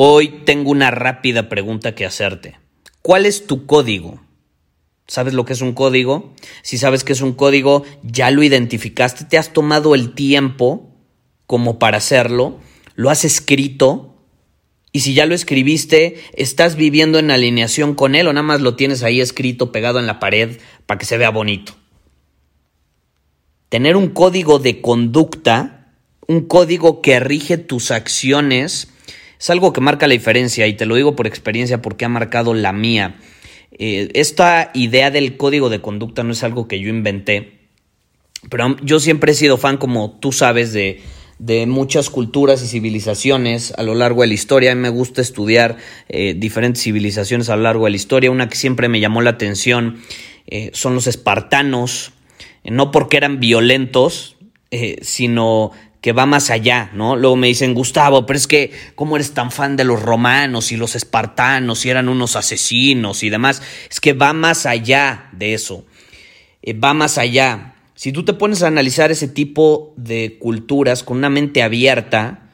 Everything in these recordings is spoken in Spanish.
Hoy tengo una rápida pregunta que hacerte. ¿Cuál es tu código? ¿Sabes lo que es un código? Si sabes que es un código, ya lo identificaste, te has tomado el tiempo como para hacerlo, lo has escrito y si ya lo escribiste, estás viviendo en alineación con él o nada más lo tienes ahí escrito pegado en la pared para que se vea bonito. Tener un código de conducta, un código que rige tus acciones, es algo que marca la diferencia y te lo digo por experiencia porque ha marcado la mía. Eh, esta idea del código de conducta no es algo que yo inventé, pero yo siempre he sido fan, como tú sabes, de, de muchas culturas y civilizaciones a lo largo de la historia. A mí me gusta estudiar eh, diferentes civilizaciones a lo largo de la historia. Una que siempre me llamó la atención eh, son los espartanos, no porque eran violentos, sino que va más allá, ¿no? Luego me dicen, Gustavo, pero es que, ¿cómo eres tan fan de los romanos y los espartanos y eran unos asesinos y demás? Es que va más allá de eso, eh, va más allá. Si tú te pones a analizar ese tipo de culturas con una mente abierta,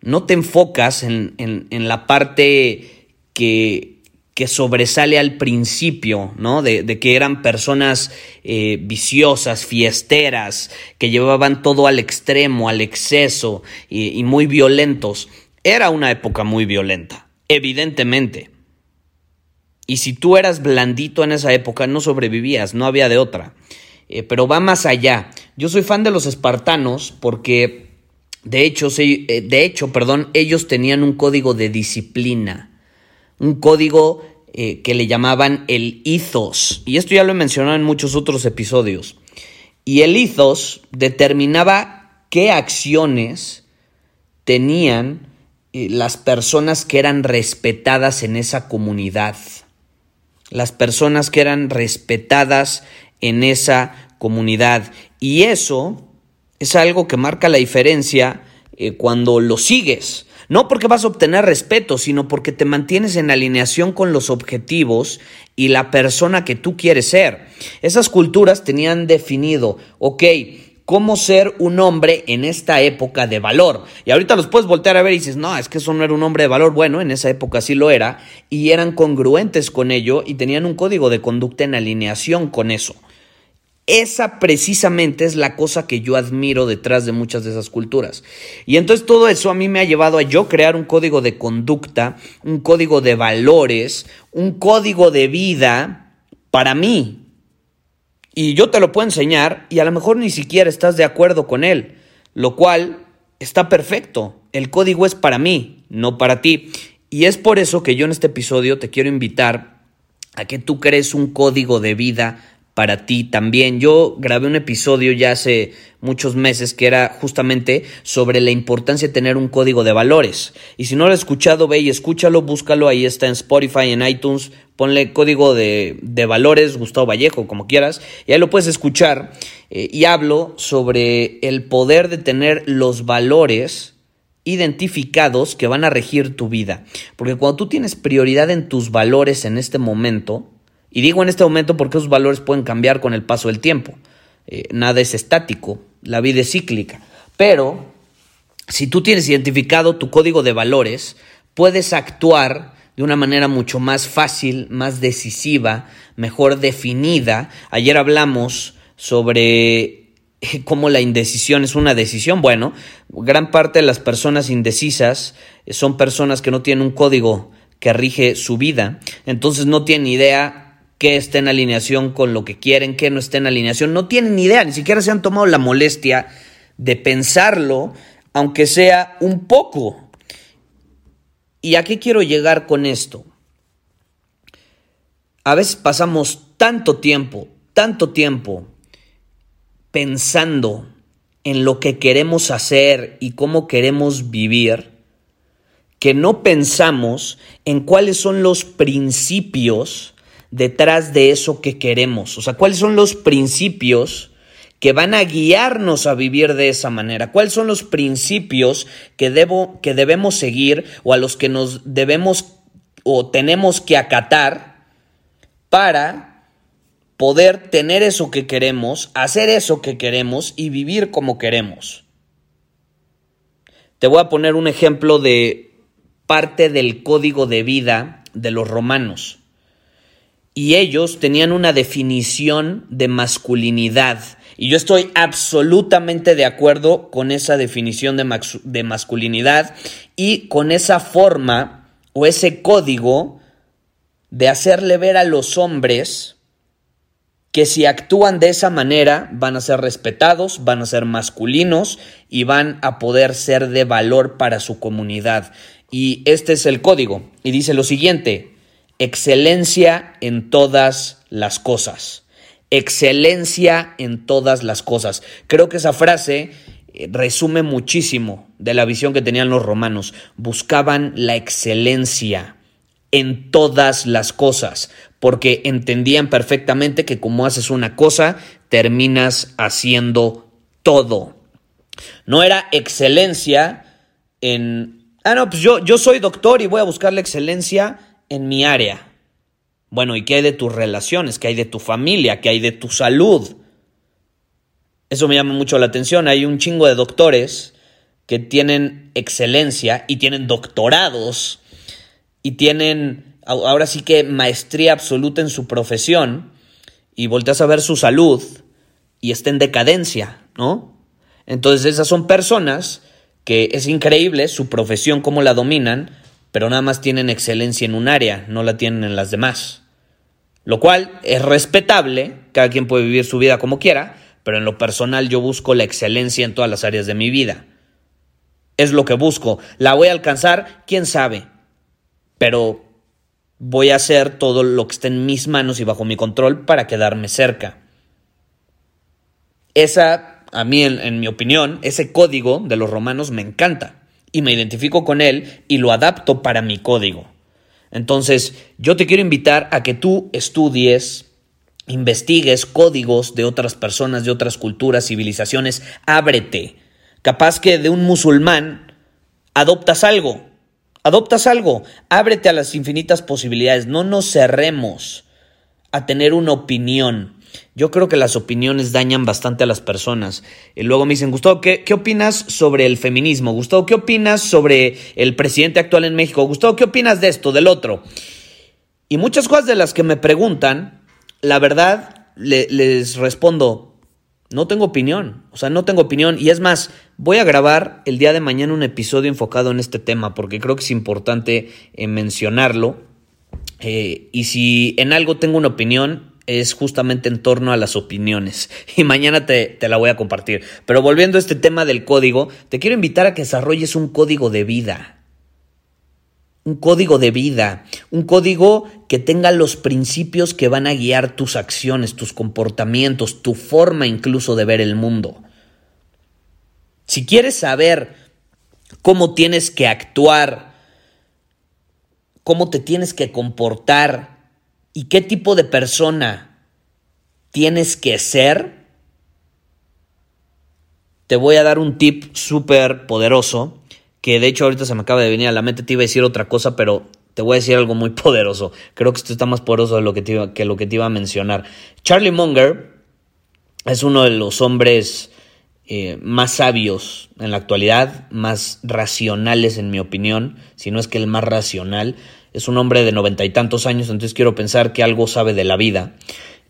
no te enfocas en, en la parte que que sobresale al principio, ¿no? De, que eran personas eh, viciosas, fiesteras, que llevaban todo al extremo, al exceso y, muy violentos. Era una época muy violenta, evidentemente. Y si tú eras blandito en esa época, no sobrevivías, no había de otra. Eh, pero va más allá. Yo soy fan de los espartanos porque, de hecho, eh, de hecho, perdón, ellos tenían un código de disciplina un código eh, que le llamaban el ethos. Y esto ya lo he mencionado en muchos otros episodios. Y el ethos determinaba qué acciones tenían eh, las personas que eran respetadas en esa comunidad. Las personas que eran respetadas en esa comunidad. Y eso es algo que marca la diferencia eh, cuando lo sigues. No porque vas a obtener respeto, sino porque te mantienes en alineación con los objetivos y la persona que tú quieres ser. Esas culturas tenían definido, ok, cómo ser un hombre en esta época de valor. Y ahorita los puedes voltear a ver y dices, no, es que eso no era un hombre de valor. Bueno, en esa época sí lo era y eran congruentes con ello y tenían un código de conducta en alineación con eso. Esa precisamente es la cosa que yo admiro detrás de muchas de esas culturas. Y entonces todo eso a mí me ha llevado a yo crear un código de conducta, un código de valores, un código de vida para mí. Y yo te lo puedo enseñar y a lo mejor ni siquiera estás de acuerdo con él, lo cual está perfecto. El código es para mí, no para ti. Y es por eso que yo en este episodio te quiero invitar a que tú crees un código de vida para ti también. Yo grabé un episodio ya hace muchos meses que era justamente sobre la importancia de tener un código de valores. Y si no lo has escuchado, ve y escúchalo, búscalo, ahí está en Spotify, en iTunes, ponle código de, valores, Gustavo Vallejo, como quieras, y ahí lo puedes escuchar. Eh, y hablo sobre el poder de tener los valores identificados que van a regir tu vida. Porque cuando tú tienes prioridad en tus valores en este momento, y digo en este momento porque esos valores pueden cambiar con el paso del tiempo. Eh, nada es estático, la vida es cíclica. Pero si tú tienes identificado tu código de valores, puedes actuar de una manera mucho más fácil, más decisiva, mejor definida. Ayer hablamos sobre cómo la indecisión es una decisión. Bueno, gran parte de las personas indecisas son personas que no tienen un código que rige su vida. Entonces no tienen idea qué está en alineación con lo que quieren, qué no está en alineación. No tienen ni idea, ni siquiera se han tomado la molestia de pensarlo, aunque sea un poco. ¿Y a qué quiero llegar con esto? A veces pasamos tanto tiempo, tanto tiempo pensando en lo que queremos hacer y cómo queremos vivir, que no pensamos en cuáles son los principios detrás de eso que queremos. O sea, cuáles son los principios que van a guiarnos a vivir de esa manera. ¿Cuáles son los principios que, debo, que debemos seguir o a los que nos debemos o tenemos que acatar para poder tener eso que queremos, hacer eso que queremos y vivir como queremos. Te voy a poner un ejemplo de parte del código de vida de los romanos. Y ellos tenían una definición de masculinidad. Y yo estoy absolutamente de acuerdo con esa definición de, de masculinidad y con esa forma o ese código de hacerle ver a los hombres que si actúan de esa manera van a ser respetados, van a ser masculinos y van a poder ser de valor para su comunidad. Y este es el código. Y dice lo siguiente, excelencia en todas las cosas. Excelencia en todas las cosas. Creo que esa frase eh, resume muchísimo de la visión que tenían los romanos. Buscaban la excelencia en todas las cosas, porque entendían perfectamente que como haces una cosa, terminas haciendo todo. No era excelencia en, ah, no, pues yo, yo soy doctor y voy a buscar la excelencia en mi área. Bueno, ¿y qué hay de tus relaciones? ¿Qué hay de tu familia? ¿Qué hay de tu salud? Eso me llama mucho la atención. Hay un chingo de doctores que tienen excelencia y tienen doctorados y tienen ahora sí que maestría absoluta en su profesión y volteas a ver su salud y está en decadencia, ¿no? Entonces esas son personas que es increíble su profesión, cómo la dominan, pero nada más tienen excelencia en un área, no la tienen en las demás. Lo cual es respetable, cada quien puede vivir su vida como quiera, pero en lo personal yo busco la excelencia en todas las áreas de mi vida. Es lo que busco. ¿La voy a alcanzar? ¿Quién sabe? pero voy a hacer todo lo que esté en mis manos y bajo mi control para quedarme cerca. Esa, a mí, en, mi opinión, ese código de los romanos me encanta y me identifico con él y lo adapto para mi código. Entonces, yo te quiero invitar a que tú estudies, investigues códigos de otras personas, de otras culturas, civilizaciones, ábrete. Capaz que de un musulmán adoptas algo, Adoptas algo, ábrete a las infinitas posibilidades, no nos cerremos a tener una opinión. Yo creo que las opiniones dañan bastante a las personas. Y luego me dicen, Gustavo, ¿qué, ¿qué, opinas sobre el feminismo? Gustavo, ¿qué opinas sobre el presidente actual en México? Gustavo, ¿qué opinas de esto, del otro? Y muchas cosas de las que me preguntan, la verdad, les respondo, no tengo opinión, o sea, no tengo opinión. Y es más, voy a grabar el día de mañana un episodio enfocado en este tema porque creo que es importante eh, mencionarlo. Eh, y si en algo tengo una opinión, es justamente en torno a las opiniones. Y mañana te, te, la voy a compartir. Pero volviendo a este tema del código, te quiero invitar a que desarrolles un código de vida un código de vida, un código que tenga los principios que van a guiar tus acciones, tus comportamientos, tu forma incluso de ver el mundo. Si quieres saber cómo tienes que actuar, cómo te tienes que comportar y qué tipo de persona tienes que ser, te voy a dar un tip súper poderoso que de hecho ahorita se me acaba de venir a la mente, te iba a decir otra cosa, pero te voy a decir algo muy poderoso. Creo que esto está más poderoso de lo que, te iba, que lo que te iba a mencionar. Charlie Munger es uno de los hombres eh, más sabios en la actualidad, más racionales en mi opinión, si no es que el más racional. Es un hombre de noventa y tantos años, entonces quiero pensar que algo sabe de la vida.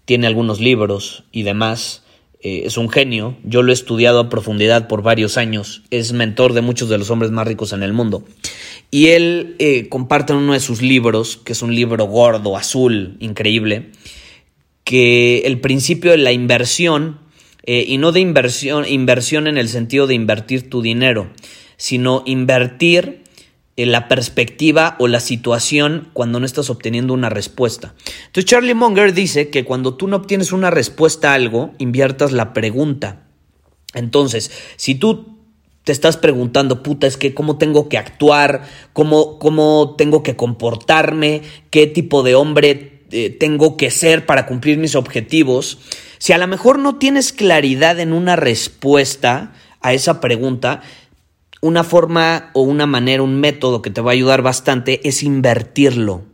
Tiene algunos libros y demás. Eh, es un genio, yo lo he estudiado a profundidad por varios años, es mentor de muchos de los hombres más ricos en el mundo. Y él eh, comparte en uno de sus libros, que es un libro gordo, azul, increíble, que el principio de la inversión, eh, y no de inversión, inversión en el sentido de invertir tu dinero, sino invertir la perspectiva o la situación cuando no estás obteniendo una respuesta. Entonces Charlie Munger dice que cuando tú no obtienes una respuesta a algo, inviertas la pregunta. Entonces, si tú te estás preguntando, puta, es que cómo tengo que actuar, cómo, cómo tengo que comportarme, qué tipo de hombre eh, tengo que ser para cumplir mis objetivos. Si a lo mejor no tienes claridad en una respuesta a esa pregunta, una forma o una manera, un método que te va a ayudar bastante es invertirlo.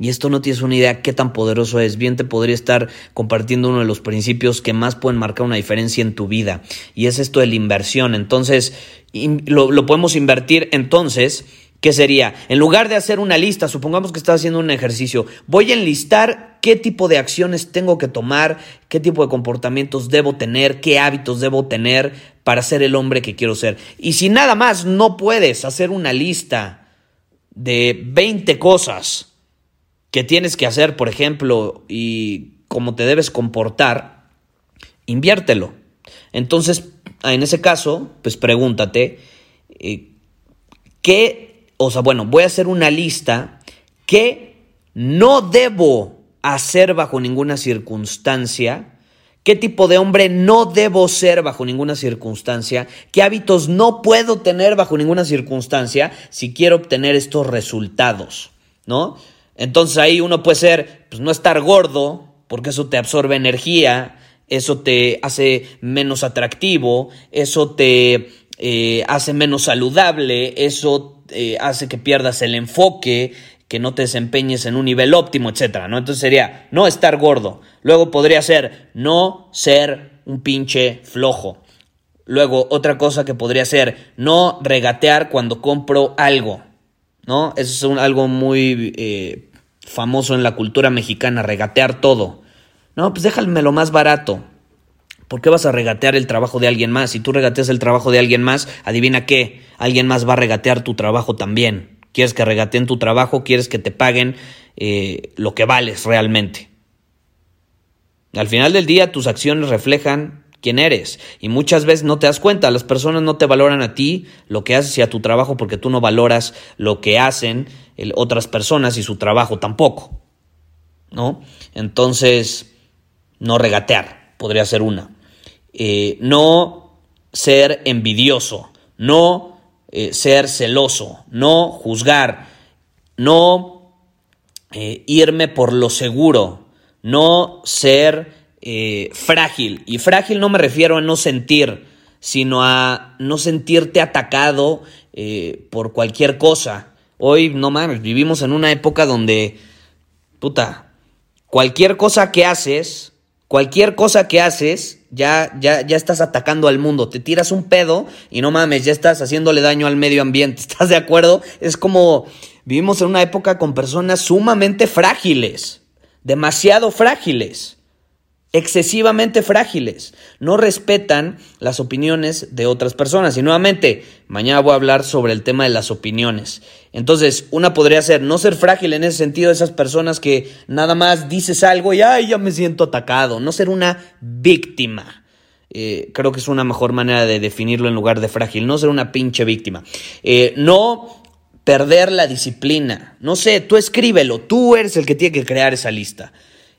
Y esto no tienes una idea qué tan poderoso es. Bien te podría estar compartiendo uno de los principios que más pueden marcar una diferencia en tu vida. Y es esto de la inversión. Entonces, lo, podemos invertir entonces ¿Qué sería? En lugar de hacer una lista, supongamos que estás haciendo un ejercicio, voy a enlistar qué tipo de acciones tengo que tomar, qué tipo de comportamientos debo tener, qué hábitos debo tener para ser el hombre que quiero ser. Y si nada más no puedes hacer una lista de 20 cosas que tienes que hacer, por ejemplo, y cómo te debes comportar, inviértelo. Entonces, en ese caso, pues pregúntate, eh, ¿qué? O sea, bueno, voy a hacer una lista que no debo hacer bajo ninguna circunstancia. ¿Qué tipo de hombre no debo ser bajo ninguna circunstancia? ¿Qué hábitos no puedo tener bajo ninguna circunstancia si quiero obtener estos resultados? ¿No? Entonces ahí uno puede ser, pues no estar gordo, porque eso te absorbe energía, eso te hace menos atractivo, eso te eh, hace menos saludable, eso eh, hace que pierdas el enfoque, que no te desempeñes en un nivel óptimo, etcétera, ¿no? Entonces sería no estar gordo. Luego podría ser no ser un pinche flojo. Luego otra cosa que podría ser no regatear cuando compro algo. ¿No? Eso es algo muy eh, famoso en la cultura mexicana, regatear todo. No, pues déjame lo más barato. ¿Por qué vas a regatear el trabajo de alguien más? Si tú regateas el trabajo de alguien más, adivina qué, alguien más va a regatear tu trabajo también. ¿Quieres que regateen tu trabajo? ¿Quieres que te paguen eh, lo que vales realmente? Al final del día tus acciones reflejan quién eres. Y muchas veces no te das cuenta, las personas no te valoran a ti, lo que haces y a tu trabajo, porque tú no valoras lo que hacen otras personas y su trabajo tampoco. ¿No? Entonces, no regatear, podría ser una. Eh, no ser envidioso, no eh, ser celoso, no juzgar, no eh, irme por lo seguro, no ser eh, frágil. Y frágil no me refiero a no sentir, sino a no sentirte atacado por cualquier cosa. Hoy, no mames, vivimos en una época donde, puta, cualquier cosa que haces, cualquier cosa que haces, ya, ya, ya estás atacando al mundo. Te tiras un pedo y no mames, ya estás haciéndole daño al medio ambiente. ¿Estás de acuerdo? Es como vivimos en una época con personas sumamente frágiles, demasiado frágiles excesivamente frágiles, no respetan las opiniones de otras personas. Y nuevamente, mañana voy a hablar sobre el tema de las opiniones. Entonces, una podría ser no ser frágil en ese sentido, esas personas que nada más dices algo y ay, ya me siento atacado, no ser una víctima. Eh, creo que es una mejor manera de definirlo en lugar de frágil, no ser una pinche víctima. Eh, no perder la disciplina. No sé, tú escríbelo, tú eres el que tiene que crear esa lista.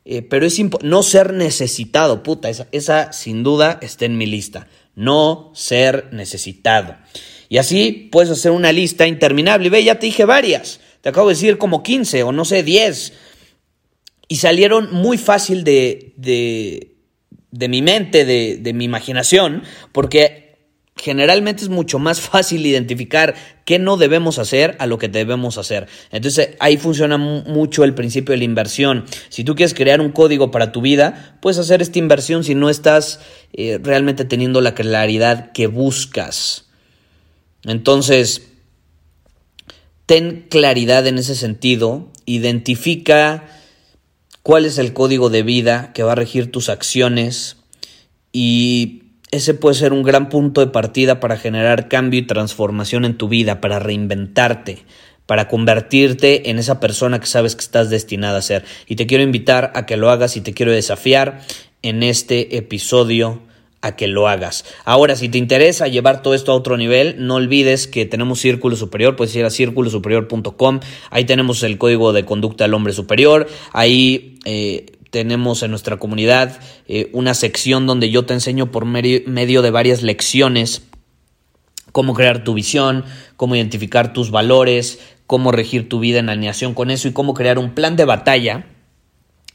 Eh, pero es no ser necesitado, puta, esa, esa sin duda está en mi lista. No ser necesitado. Y así puedes hacer una lista interminable. Y ve, ya te dije varias. Te acabo de decir como 15 o no sé, 10. Y salieron muy fácil de, de, de mi mente, de, de mi imaginación, porque generalmente es mucho más fácil identificar qué no debemos hacer a lo que debemos hacer. Entonces ahí funciona mucho el principio de la inversión. Si tú quieres crear un código para tu vida, puedes hacer esta inversión si no estás eh, realmente teniendo la claridad que buscas. Entonces, ten claridad en ese sentido, identifica cuál es el código de vida que va a regir tus acciones y ese puede ser un gran punto de partida para generar cambio y transformación en tu vida, para reinventarte, para convertirte en esa persona que sabes que estás destinada a ser. Y te quiero invitar a que lo hagas y te quiero desafiar en este episodio a que lo hagas. Ahora, si te interesa llevar todo esto a otro nivel, no olvides que tenemos Círculo Superior, puedes ir a círculosuperior.com, ahí tenemos el código de conducta del hombre superior, ahí eh, tenemos en nuestra comunidad eh, una sección donde yo te enseño por medio de varias lecciones cómo crear tu visión, cómo identificar tus valores, cómo regir tu vida en alineación con eso y cómo crear un plan de batalla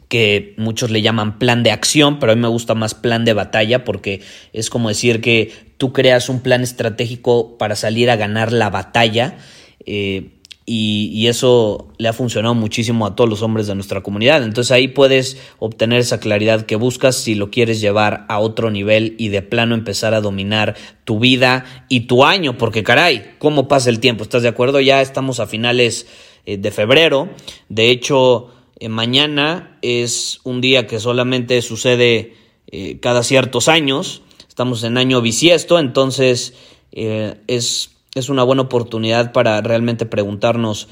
que muchos le llaman plan de acción, pero a mí me gusta más plan de batalla porque es como decir que tú creas un plan estratégico para salir a ganar la batalla. Eh, y, eso le ha funcionado muchísimo a todos los hombres de nuestra comunidad. Entonces ahí puedes obtener esa claridad que buscas si lo quieres llevar a otro nivel y de plano empezar a dominar tu vida y tu año, porque caray, ¿cómo pasa el tiempo? ¿Estás de acuerdo? Ya estamos a finales eh, de febrero. De hecho, eh, mañana es un día que solamente sucede eh, cada ciertos años. Estamos en año bisiesto, entonces es es una buena oportunidad para realmente preguntarnos,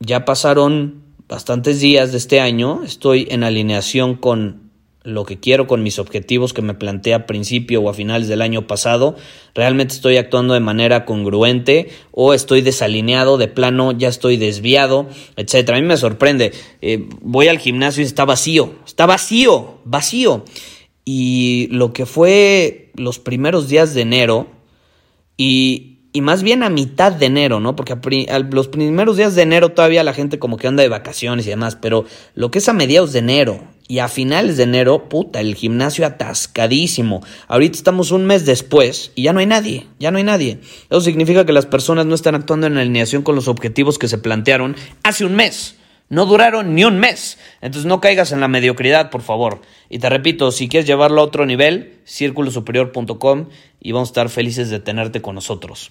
ya pasaron bastantes días de este año, estoy en alineación con lo que quiero, con mis objetivos que me planteé a principio o a finales del año pasado, realmente estoy actuando de manera congruente o estoy desalineado, de plano ya estoy desviado, etcétera. A mí me sorprende, eh, voy al gimnasio y está vacío, está vacío, vacío. Y lo que fue los primeros días de enero y y más bien a mitad de enero, ¿no? Porque a, los primeros días de enero todavía la gente como que anda de vacaciones y demás, pero lo que es a mediados de enero y a finales de enero, puta, el gimnasio atascadísimo. Ahorita estamos un mes después y ya no hay nadie, ya no hay nadie. Eso significa que las personas no están actuando en alineación con los objetivos que se plantearon hace un mes. No duraron ni un mes. Entonces no caigas en la mediocridad, por favor. Y te repito, si quieres llevarlo a otro nivel, círculosuperior.com y vamos a estar felices de tenerte con nosotros.